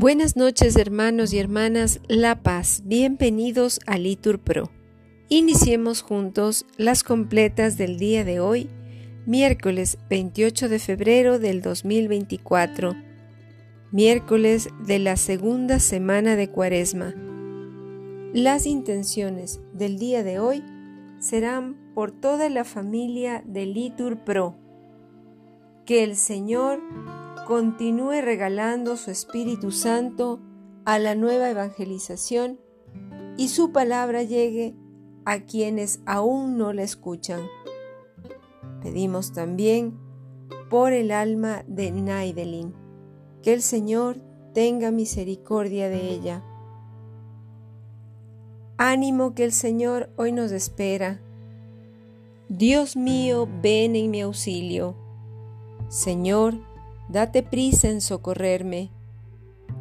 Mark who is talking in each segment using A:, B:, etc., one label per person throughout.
A: Buenas noches hermanos y hermanas La Paz, bienvenidos a Litur Pro. Iniciemos juntos las completas del día de hoy, miércoles 28 de febrero del 2024, miércoles de la segunda semana de Cuaresma. Las intenciones del día de hoy serán por toda la familia de Litur Pro. Que el Señor continúe regalando su Espíritu Santo a la nueva evangelización y su palabra llegue a quienes aún no la escuchan. Pedimos también por el alma de Naidelin, que el Señor tenga misericordia de ella. Ánimo que el Señor hoy nos espera. Dios mío, ven en mi auxilio. Señor, date prisa en socorrerme.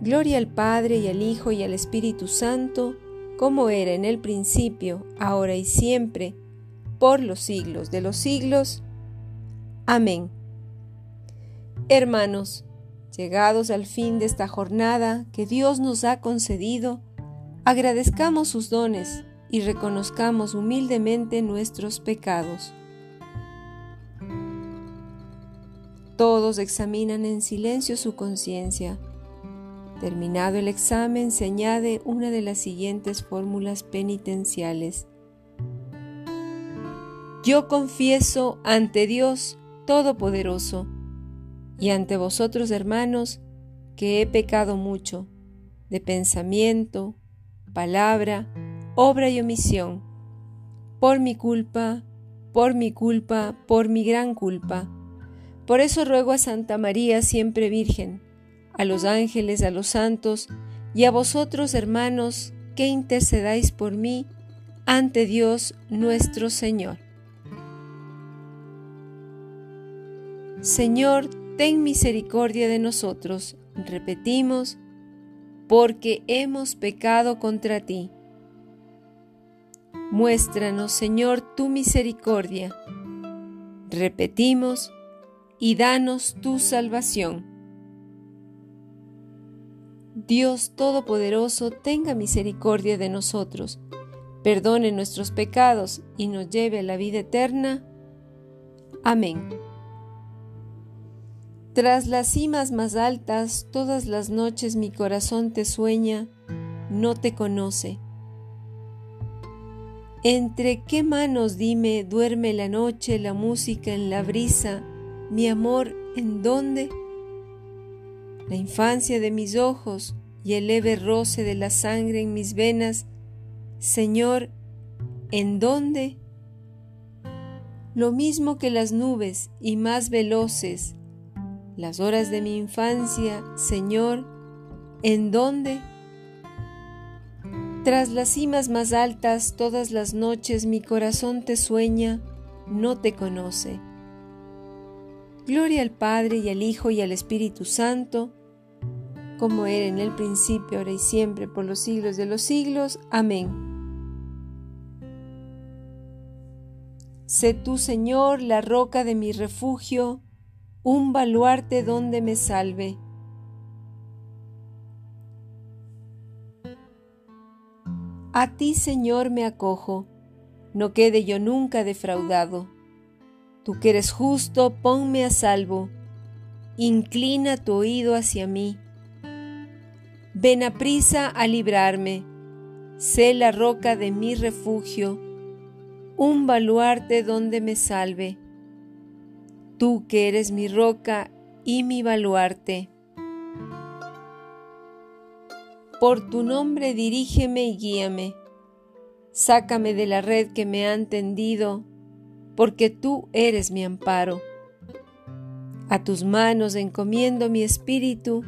A: Gloria al Padre y al Hijo y al Espíritu Santo, como era en el principio, ahora y siempre, por los siglos de los siglos. Amén. Hermanos, llegados al fin de esta jornada que Dios nos ha concedido, agradezcamos sus dones y reconozcamos humildemente nuestros pecados. Todos examinan en silencio su conciencia. Terminado el examen, se añade una de las siguientes fórmulas penitenciales. Yo confieso ante Dios Todopoderoso y ante vosotros, hermanos, que he pecado mucho, de pensamiento, palabra, obra y omisión, por mi culpa, por mi culpa, por mi gran culpa por eso ruego a Santa María siempre Virgen, a los ángeles, a los santos y a vosotros, hermanos, que intercedáis por mí ante Dios nuestro Señor. Señor, ten misericordia de nosotros, repetimos, porque hemos pecado contra ti. Muéstranos, Señor, tu misericordia. Repetimos, y danos tu salvación. Dios Todopoderoso, tenga misericordia de nosotros, perdone nuestros pecados y nos lleve a la vida eterna. Amén. Tras las cimas más altas, todas las noches mi corazón te sueña, no te conoce. ¿Entre qué manos, dime, duerme la noche la música en la brisa? Mi amor, ¿en dónde? La infancia de mis ojos y el leve roce de la sangre en mis venas, Señor, ¿en dónde? Lo mismo que las nubes y más veloces, las horas de mi infancia, Señor, ¿en dónde? Tras las cimas más altas todas las noches mi corazón te sueña, no te conoce. Gloria al Padre y al Hijo y al Espíritu Santo, como era en el principio, ahora y siempre, por los siglos de los siglos. Amén. Sé tú, Señor, la roca de mi refugio, un baluarte donde me salve. A ti, Señor, me acojo, no quede yo nunca defraudado. Tú que eres justo, ponme a salvo. Inclina tu oído hacia mí. Ven a prisa a librarme. Sé la roca de mi refugio, un baluarte donde me salve. Tú que eres mi roca y mi baluarte. Por tu nombre dirígeme y guíame. Sácame de la red que me han tendido porque tú eres mi amparo. A tus manos encomiendo mi espíritu,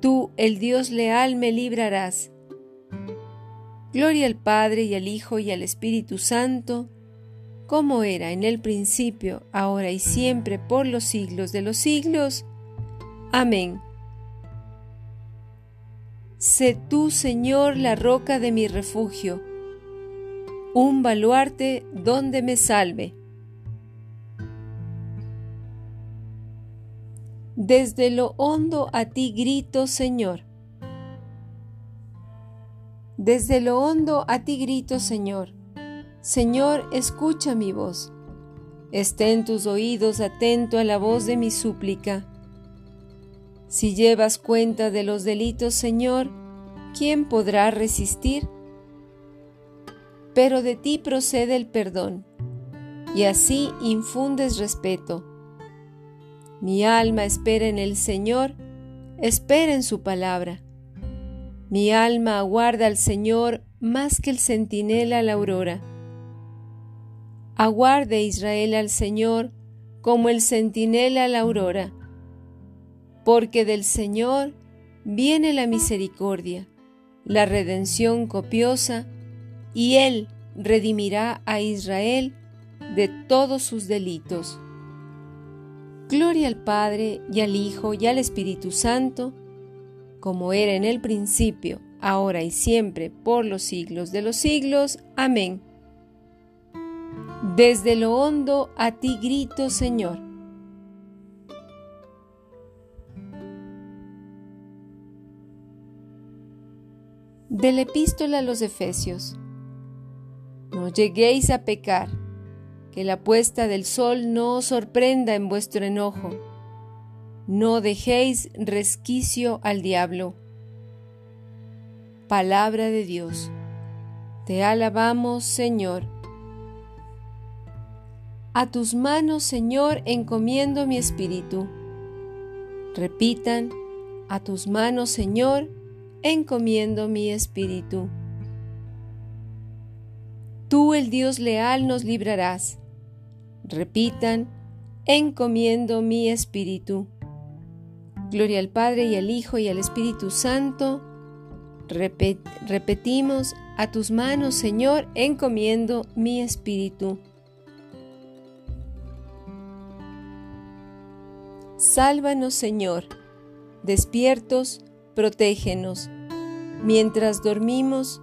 A: tú, el Dios leal, me librarás. Gloria al Padre y al Hijo y al Espíritu Santo, como era en el principio, ahora y siempre, por los siglos de los siglos. Amén. Sé tú, Señor, la roca de mi refugio un baluarte donde me salve. Desde lo hondo a ti grito, Señor. Desde lo hondo a ti grito, Señor. Señor, escucha mi voz. Esté en tus oídos atento a la voz de mi súplica. Si llevas cuenta de los delitos, Señor, ¿quién podrá resistir? Pero de ti procede el perdón, y así infundes respeto. Mi alma espera en el Señor, espera en su palabra. Mi alma aguarda al Señor más que el centinela la aurora. Aguarde Israel al Señor como el centinela la aurora, porque del Señor viene la misericordia, la redención copiosa, y Él redimirá a Israel de todos sus delitos. Gloria al Padre y al Hijo y al Espíritu Santo, como era en el principio, ahora y siempre, por los siglos de los siglos. Amén. Desde lo hondo a ti grito, Señor. De la epístola a los Efesios. No lleguéis a pecar, que la puesta del sol no os sorprenda en vuestro enojo. No dejéis resquicio al diablo. Palabra de Dios. Te alabamos, Señor. A tus manos, Señor, encomiendo mi espíritu. Repitan, a tus manos, Señor, encomiendo mi espíritu. Tú, el Dios leal, nos librarás. Repitan, encomiendo mi espíritu. Gloria al Padre y al Hijo y al Espíritu Santo. repetimos, a tus manos, Señor, encomiendo mi espíritu. Sálvanos, Señor. Despiertos, protégenos. Mientras dormimos,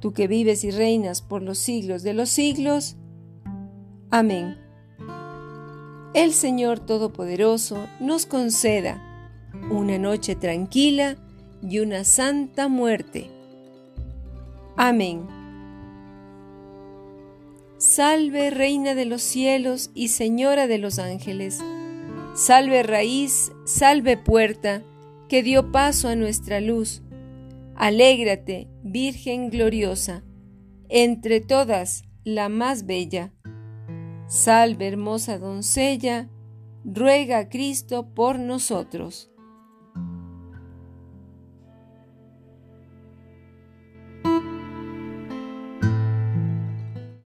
A: Tú que vives y reinas por los siglos de los siglos. Amén. El Señor Todopoderoso nos conceda una noche tranquila y una santa muerte. Amén. Salve Reina de los cielos y Señora de los ángeles. Salve raíz, salve puerta, que dio paso a nuestra luz. Alégrate, Virgen gloriosa, entre todas la más bella. Salve hermosa doncella, ruega a Cristo por nosotros.